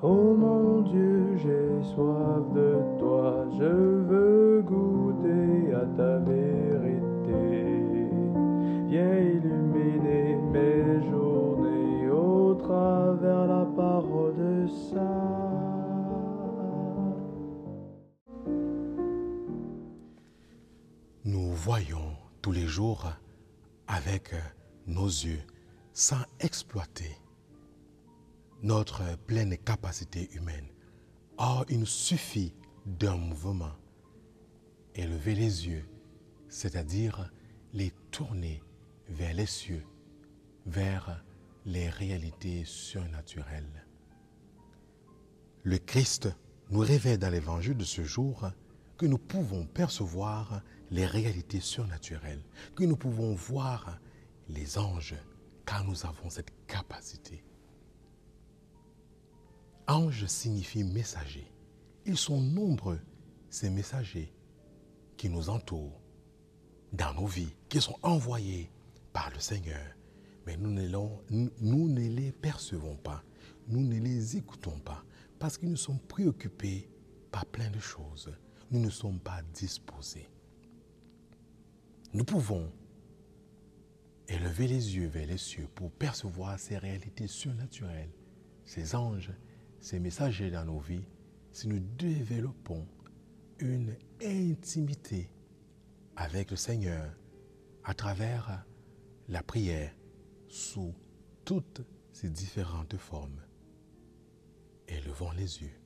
Oh mon Dieu, j'ai soif de toi, je veux goûter à ta vérité. Viens illuminer mes journées au travers la parole de ça. Nous voyons tous les jours avec nos yeux sans exploiter notre pleine capacité humaine. Or, il nous suffit d'un mouvement, élever les yeux, c'est-à-dire les tourner vers les cieux, vers les réalités surnaturelles. Le Christ nous révèle dans l'évangile de ce jour que nous pouvons percevoir les réalités surnaturelles, que nous pouvons voir les anges, car nous avons cette capacité. Ange signifie messager. Ils sont nombreux, ces messagers qui nous entourent dans nos vies, qui sont envoyés par le Seigneur. Mais nous ne, nous ne les percevons pas, nous ne les écoutons pas, parce qu'ils nous sont préoccupés par plein de choses. Nous ne sommes pas disposés. Nous pouvons élever les yeux vers les cieux pour percevoir ces réalités surnaturelles, ces anges ces messagers dans nos vies si nous développons une intimité avec le Seigneur à travers la prière sous toutes ses différentes formes. Élevons les yeux